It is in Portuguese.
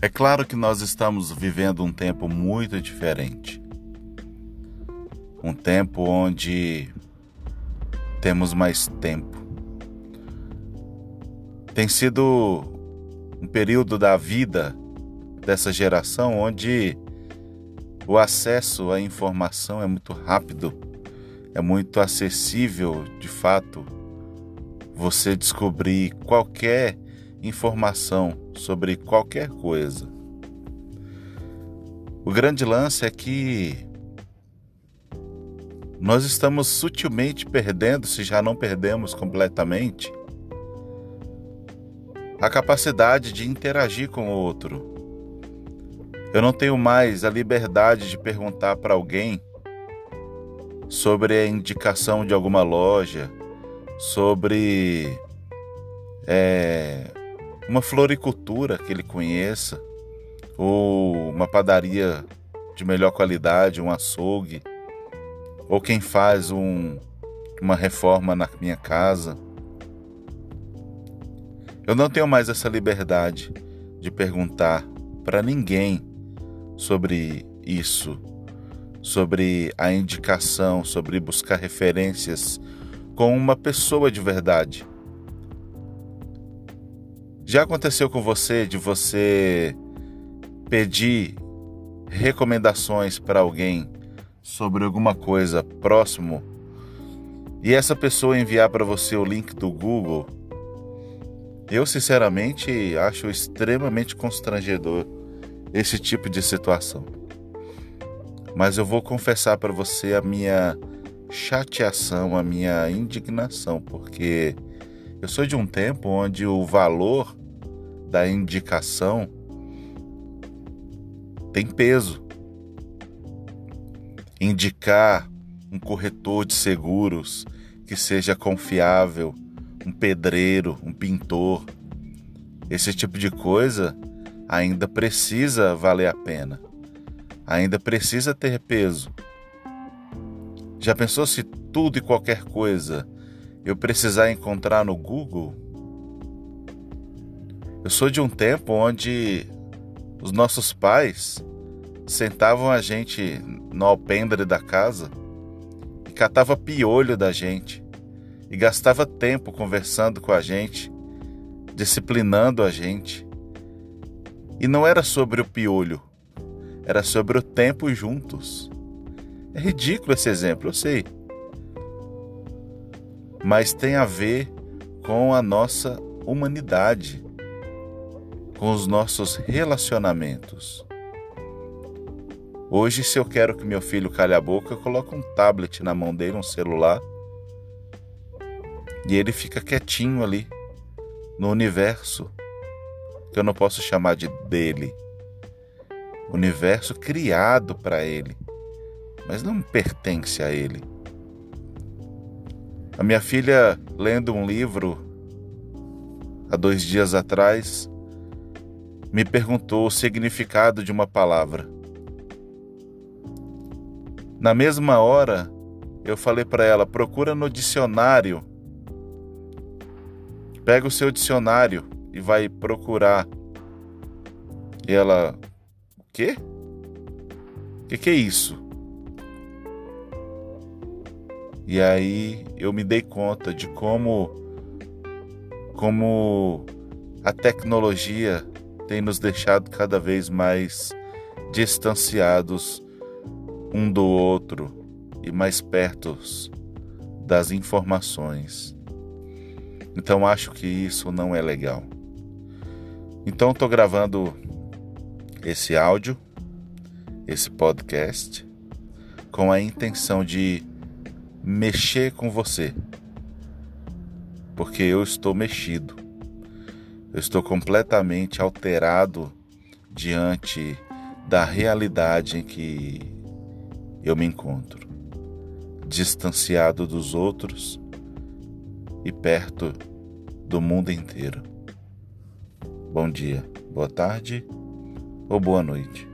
É claro que nós estamos vivendo um tempo muito diferente. Um tempo onde temos mais tempo. Tem sido um período da vida dessa geração onde o acesso à informação é muito rápido, é muito acessível, de fato, você descobrir qualquer informação sobre qualquer coisa. O grande lance é que nós estamos sutilmente perdendo, se já não perdemos completamente, a capacidade de interagir com o outro. Eu não tenho mais a liberdade de perguntar para alguém sobre a indicação de alguma loja, sobre é, uma floricultura que ele conheça, ou uma padaria de melhor qualidade, um açougue, ou quem faz um, uma reforma na minha casa. Eu não tenho mais essa liberdade de perguntar para ninguém sobre isso, sobre a indicação, sobre buscar referências com uma pessoa de verdade. Já aconteceu com você de você pedir recomendações para alguém sobre alguma coisa próximo e essa pessoa enviar para você o link do Google? Eu sinceramente acho extremamente constrangedor esse tipo de situação. Mas eu vou confessar para você a minha chateação, a minha indignação, porque eu sou de um tempo onde o valor da indicação tem peso. Indicar um corretor de seguros que seja confiável, um pedreiro, um pintor, esse tipo de coisa ainda precisa valer a pena, ainda precisa ter peso. Já pensou se tudo e qualquer coisa eu precisar encontrar no Google? Eu sou de um tempo onde os nossos pais sentavam a gente no alpendre da casa e catava piolho da gente e gastava tempo conversando com a gente, disciplinando a gente. E não era sobre o piolho, era sobre o tempo juntos. É ridículo esse exemplo, eu sei. Mas tem a ver com a nossa humanidade, com os nossos relacionamentos. Hoje, se eu quero que meu filho calhe a boca, eu coloco um tablet na mão dele, um celular, e ele fica quietinho ali, no universo que eu não posso chamar de dele. Universo criado para ele, mas não pertence a ele. A minha filha, lendo um livro há dois dias atrás, me perguntou o significado de uma palavra. Na mesma hora, eu falei para ela: procura no dicionário. Pega o seu dicionário e vai procurar. E ela, o quê? O que, que é isso? E aí eu me dei conta de como como a tecnologia tem nos deixado cada vez mais distanciados um do outro e mais perto das informações. Então acho que isso não é legal. Então estou gravando esse áudio, esse podcast, com a intenção de mexer com você, porque eu estou mexido, eu estou completamente alterado diante da realidade em que eu me encontro, distanciado dos outros e perto do mundo inteiro. Bom dia, boa tarde ou boa noite.